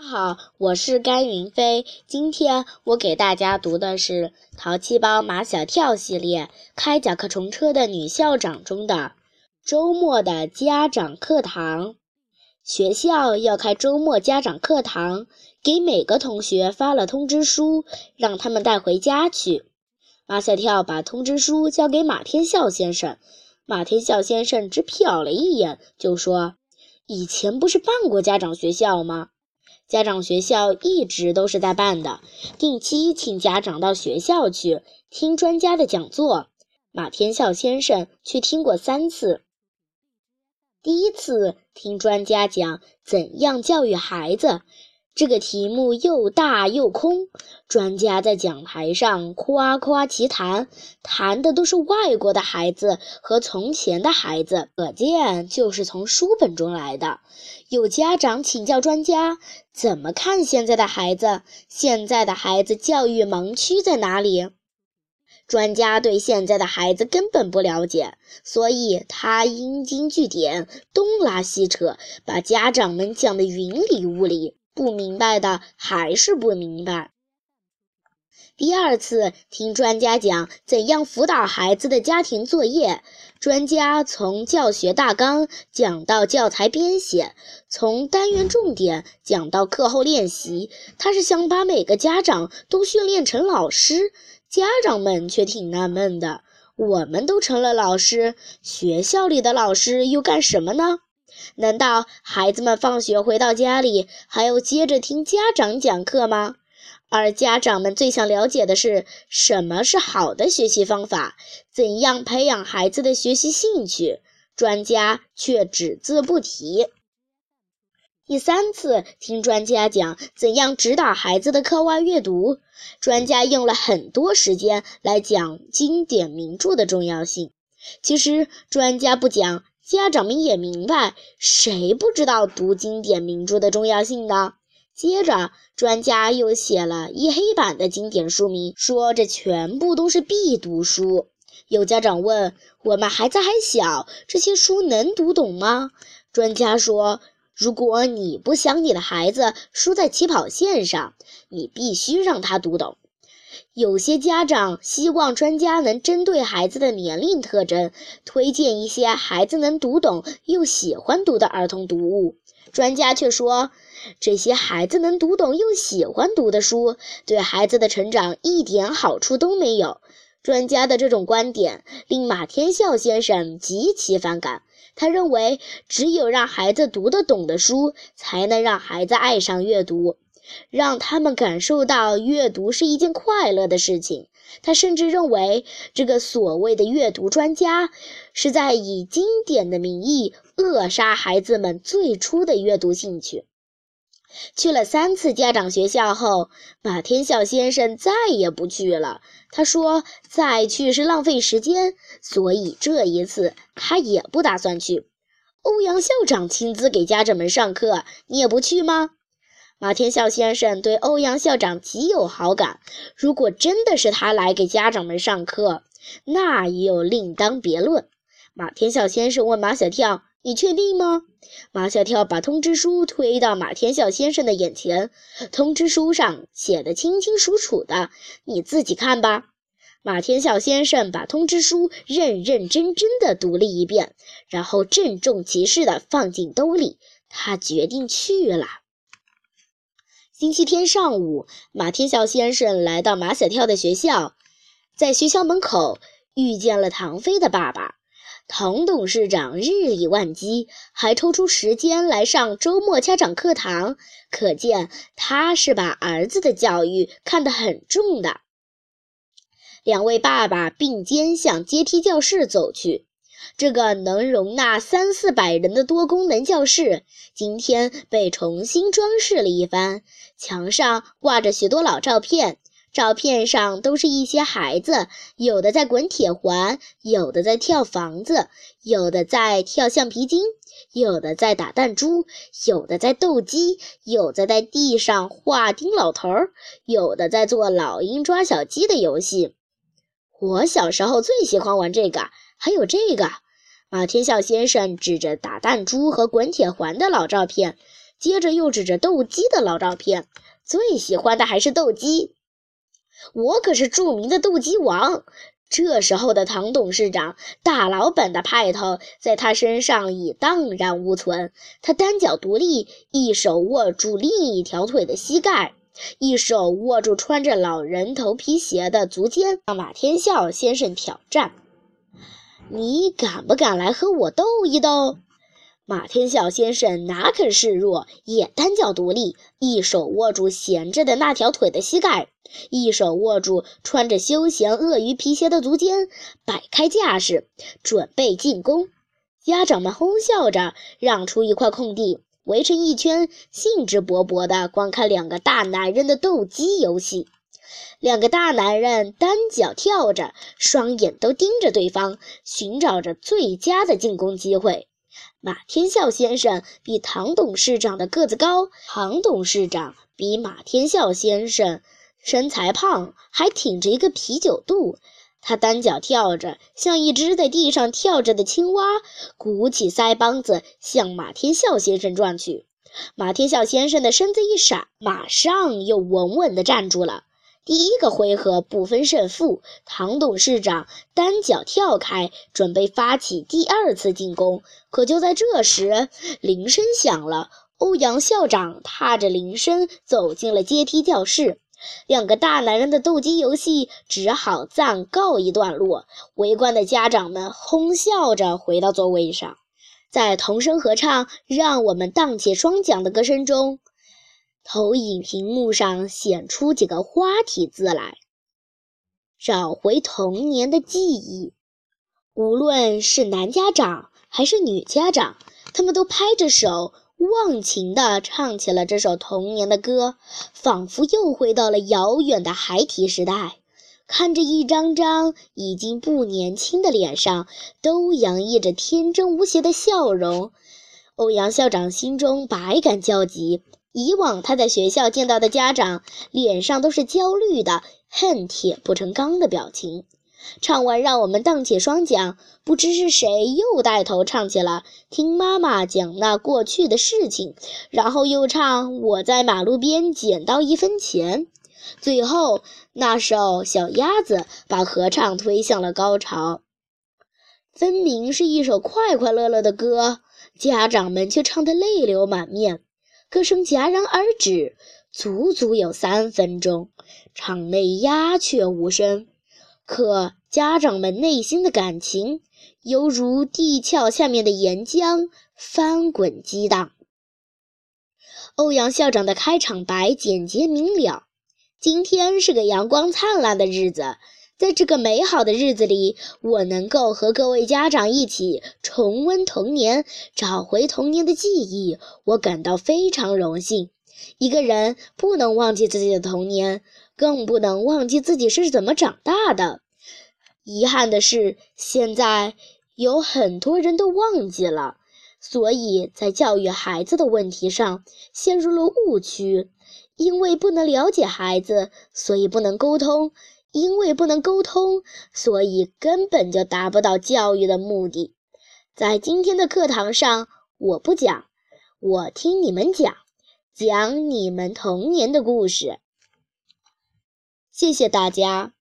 大家好，我是甘云飞。今天我给大家读的是《淘气包马小跳》系列《开甲壳虫车的女校长》中的周末的家长课堂。学校要开周末家长课堂，给每个同学发了通知书，让他们带回家去。马小跳把通知书交给马天笑先生，马天笑先生只瞟了一眼，就说：“以前不是办过家长学校吗？”家长学校一直都是在办的，定期请家长到学校去听专家的讲座。马天笑先生去听过三次。第一次听专家讲怎样教育孩子。这个题目又大又空，专家在讲台上夸夸其谈，谈的都是外国的孩子和从前的孩子，可见就是从书本中来的。有家长请教专家怎么看现在的孩子，现在的孩子教育盲区在哪里？专家对现在的孩子根本不了解，所以他引经据典，东拉西扯，把家长们讲得云里雾里。不明白的还是不明白。第二次听专家讲怎样辅导孩子的家庭作业，专家从教学大纲讲到教材编写，从单元重点讲到课后练习，他是想把每个家长都训练成老师。家长们却挺纳闷的：我们都成了老师，学校里的老师又干什么呢？难道孩子们放学回到家里还要接着听家长讲课吗？而家长们最想了解的是什么是好的学习方法，怎样培养孩子的学习兴趣？专家却只字不提。第三次听专家讲怎样指导孩子的课外阅读，专家用了很多时间来讲经典名著的重要性。其实专家不讲。家长们也明白，谁不知道读经典名著的重要性呢？接着，专家又写了一黑板的经典书名，说这全部都是必读书。有家长问：“我们孩子还小，这些书能读懂吗？”专家说：“如果你不想你的孩子输在起跑线上，你必须让他读懂。”有些家长希望专家能针对孩子的年龄特征，推荐一些孩子能读懂又喜欢读的儿童读物。专家却说，这些孩子能读懂又喜欢读的书，对孩子的成长一点好处都没有。专家的这种观点令马天笑先生极其反感。他认为，只有让孩子读得懂的书，才能让孩子爱上阅读。让他们感受到阅读是一件快乐的事情。他甚至认为，这个所谓的阅读专家是在以经典的名义扼杀孩子们最初的阅读兴趣。去了三次家长学校后，马天笑先生再也不去了。他说：“再去是浪费时间，所以这一次他也不打算去。”欧阳校长亲自给家长们上课，你也不去吗？马天笑先生对欧阳校长极有好感，如果真的是他来给家长们上课，那又另当别论。马天笑先生问马小跳：“你确定吗？”马小跳把通知书推到马天笑先生的眼前，通知书上写的清清楚楚的，你自己看吧。马天笑先生把通知书认认真真的读了一遍，然后郑重其事地放进兜里，他决定去了。星期天上午，马天笑先生来到马小跳的学校，在学校门口遇见了唐飞的爸爸。唐董事长日理万机，还抽出时间来上周末家长课堂，可见他是把儿子的教育看得很重的。两位爸爸并肩向阶梯教室走去。这个能容纳三四百人的多功能教室，今天被重新装饰了一番。墙上挂着许多老照片，照片上都是一些孩子，有的在滚铁环，有的在跳房子，有的在跳橡皮筋，有的在打弹珠，有的在斗鸡，有的在地上画丁老头儿，有的在做老鹰抓小鸡的游戏。我小时候最喜欢玩这个。还有这个，马天笑先生指着打弹珠和滚铁环的老照片，接着又指着斗鸡的老照片，最喜欢的还是斗鸡。我可是著名的斗鸡王。这时候的唐董事长，大老板的派头在他身上已荡然无存。他单脚独立，一手握住另一条腿的膝盖，一手握住穿着老人头皮鞋的足尖，向马天笑先生挑战：“你敢不敢来和我斗一斗？”马天笑先生哪肯示弱，也单脚独立，一手握住闲着的那条腿的膝盖，一手握住穿着休闲鳄鱼皮鞋的足尖，摆开架势，准备进攻。家长们哄笑着让出一块空地，围成一圈，兴致勃勃地观看两个大男人的斗鸡游戏。两个大男人单脚跳着，双眼都盯着对方，寻找着最佳的进攻机会。马天笑先生比唐董事长的个子高，唐董事长比马天笑先生身材胖，还挺着一个啤酒肚。他单脚跳着，像一只在地上跳着的青蛙，鼓起腮帮子向马天笑先生撞去。马天笑先生的身子一闪，马上又稳稳地站住了。第一个回合不分胜负，唐董事长单脚跳开，准备发起第二次进攻。可就在这时，铃声响了。欧阳校长踏着铃声走进了阶梯教室，两个大男人的斗鸡游戏只好暂告一段落。围观的家长们哄笑着回到座位上，在同声合唱“让我们荡起双桨”的歌声中。投影屏幕上显出几个花体字来，找回童年的记忆。无论是男家长还是女家长，他们都拍着手，忘情地唱起了这首童年的歌，仿佛又回到了遥远的孩提时代。看着一张张已经不年轻的脸上，都洋溢着天真无邪的笑容，欧阳校长心中百感交集。以往他在学校见到的家长脸上都是焦虑的、恨铁不成钢的表情。唱完，让我们荡起双桨，不知是谁又带头唱起了听妈妈讲那过去的事情，然后又唱我在马路边捡到一分钱。最后那首小鸭子把合唱推向了高潮，分明是一首快快乐乐的歌，家长们却唱得泪流满面。歌声戛然而止，足足有三分钟，场内鸦雀无声。可家长们内心的感情，犹如地壳下面的岩浆，翻滚激荡。欧阳校长的开场白简洁明了：“今天是个阳光灿烂的日子。”在这个美好的日子里，我能够和各位家长一起重温童年，找回童年的记忆，我感到非常荣幸。一个人不能忘记自己的童年，更不能忘记自己是怎么长大的。遗憾的是，现在有很多人都忘记了，所以在教育孩子的问题上陷入了误区。因为不能了解孩子，所以不能沟通。因为不能沟通，所以根本就达不到教育的目的。在今天的课堂上，我不讲，我听你们讲，讲你们童年的故事。谢谢大家。